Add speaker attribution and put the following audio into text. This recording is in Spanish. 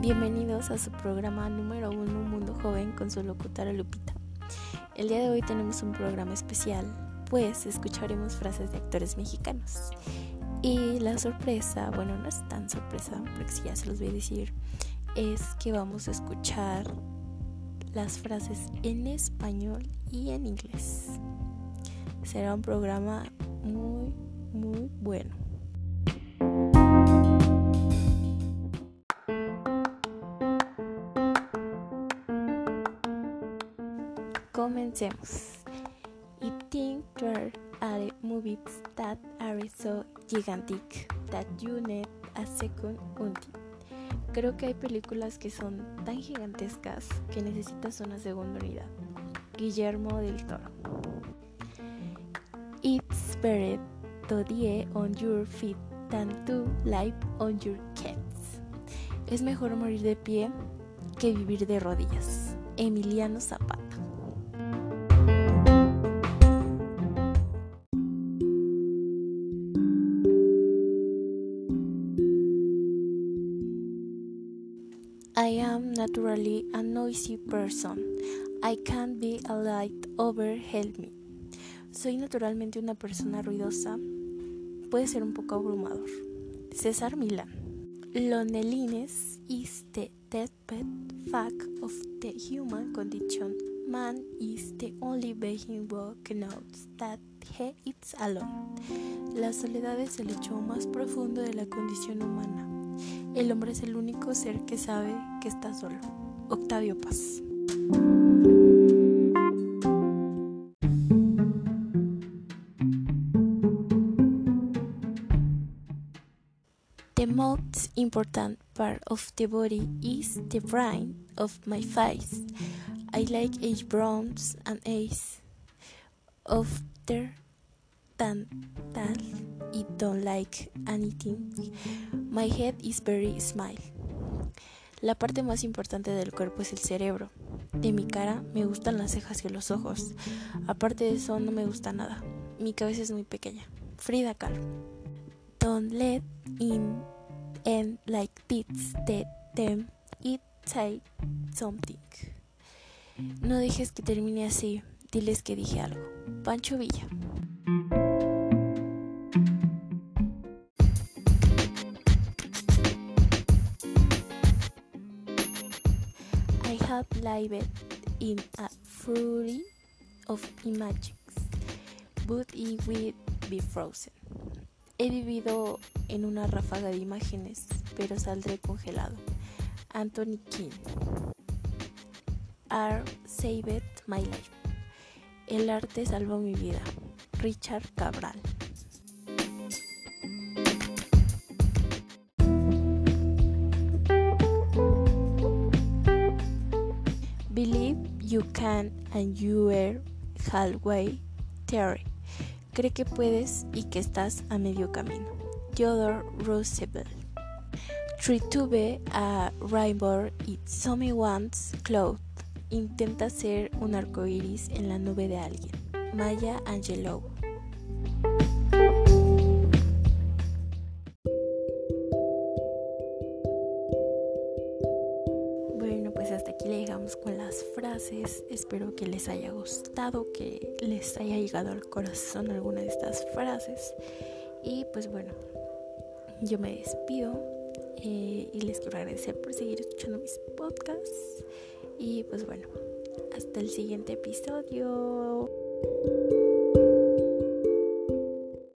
Speaker 1: Bienvenidos a su programa número uno Mundo Joven con su locutora Lupita. El día de hoy tenemos un programa especial, pues escucharemos frases de actores mexicanos. Y la sorpresa, bueno, no es tan sorpresa, porque si ya se los voy a decir, es que vamos a escuchar las frases en español y en inglés. Será un programa muy, muy bueno. Comencemos. I think there are movies that are so gigantic that you need a second unity. Creo que hay películas que son tan gigantescas que necesitas una segunda unidad. Guillermo del Toro. It's better to die on your feet than to live on your cats. Es mejor morir de pie que vivir de rodillas. Emiliano Zapata. I am naturally a noisy person. I can't be a light over help me. Soy naturalmente una persona ruidosa. Puede ser un poco abrumador. César Milán. Loneliness is the deathbed fact of the human condition. Man is the only being who knows that he is alone. La soledad es el hecho más profundo de la condición humana. El hombre es el único ser que sabe que está solo. Octavio Paz. The most important part of the body is the brain of my face. I like eyebrows and eyes of their than that I don't like anything. My head is very small. La parte más importante del cuerpo es el cerebro. De mi cara me gustan las cejas y los ojos. Aparte de eso no me gusta nada. Mi cabeza es muy pequeña. Frida Kahlo. Don't let in and like this the them it say something. No dejes que termine así. Diles que dije algo. Pancho Villa. Have lived in a fury of images, but it will be frozen. He vivido en una ráfaga de imágenes, pero saldré congelado. Anthony King. Art saved my life. El arte salvó mi vida. Richard Cabral. You can and you are halfway there. Cree que puedes y que estás a medio camino. Theodore Roosevelt. Try to be a rainbow in someone's cloud. Intenta ser un arco iris en la nube de alguien. Maya Angelou. Pues hasta aquí le llegamos con las frases. Espero que les haya gustado, que les haya llegado al corazón alguna de estas frases. Y pues bueno, yo me despido eh, y les quiero agradecer por seguir escuchando mis podcasts. Y pues bueno, hasta el siguiente episodio.